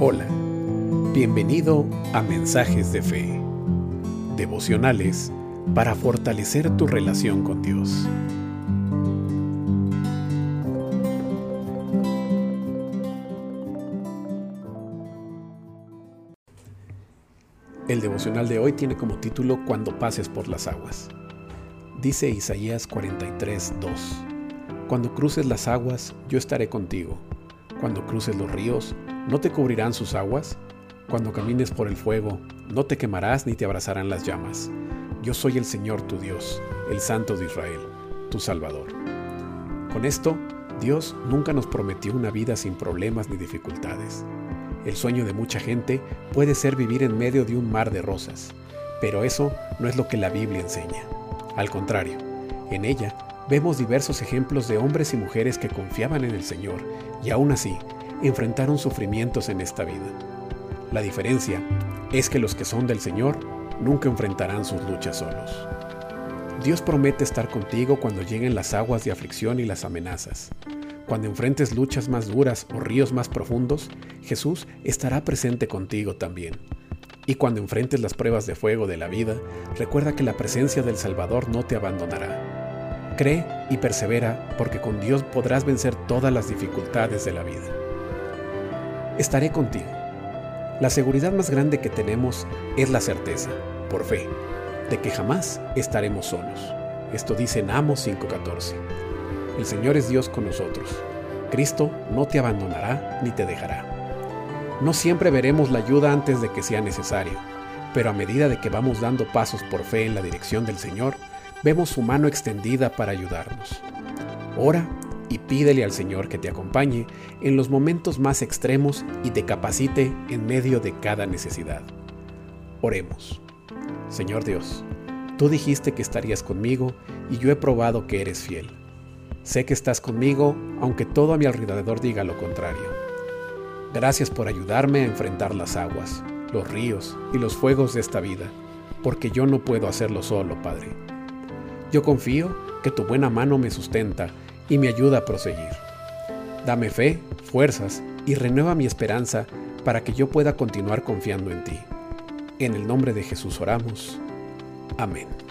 Hola, bienvenido a Mensajes de Fe, devocionales para fortalecer tu relación con Dios. El devocional de hoy tiene como título Cuando pases por las aguas. Dice Isaías 43, 2. Cuando cruces las aguas, yo estaré contigo. Cuando cruces los ríos, ¿no te cubrirán sus aguas? Cuando camines por el fuego, no te quemarás ni te abrazarán las llamas. Yo soy el Señor tu Dios, el Santo de Israel, tu Salvador. Con esto, Dios nunca nos prometió una vida sin problemas ni dificultades. El sueño de mucha gente puede ser vivir en medio de un mar de rosas, pero eso no es lo que la Biblia enseña. Al contrario, en ella vemos diversos ejemplos de hombres y mujeres que confiaban en el Señor y aún así enfrentaron sufrimientos en esta vida. La diferencia es que los que son del Señor nunca enfrentarán sus luchas solos. Dios promete estar contigo cuando lleguen las aguas de aflicción y las amenazas. Cuando enfrentes luchas más duras o ríos más profundos, Jesús estará presente contigo también. Y cuando enfrentes las pruebas de fuego de la vida, recuerda que la presencia del Salvador no te abandonará Cree y persevera porque con Dios podrás vencer todas las dificultades de la vida. Estaré contigo. La seguridad más grande que tenemos es la certeza, por fe, de que jamás estaremos solos. Esto dice en Amos 5:14. El Señor es Dios con nosotros. Cristo no te abandonará ni te dejará. No siempre veremos la ayuda antes de que sea necesario, pero a medida de que vamos dando pasos por fe en la dirección del Señor, vemos su mano extendida para ayudarnos. Ora y pídele al Señor que te acompañe en los momentos más extremos y te capacite en medio de cada necesidad. Oremos. Señor Dios, tú dijiste que estarías conmigo y yo he probado que eres fiel. Sé que estás conmigo aunque todo a mi alrededor diga lo contrario. Gracias por ayudarme a enfrentar las aguas, los ríos y los fuegos de esta vida, porque yo no puedo hacerlo solo, Padre yo confío que tu buena mano me sustenta y me ayuda a proseguir. Dame fe, fuerzas y renueva mi esperanza para que yo pueda continuar confiando en ti. En el nombre de Jesús oramos. Amén.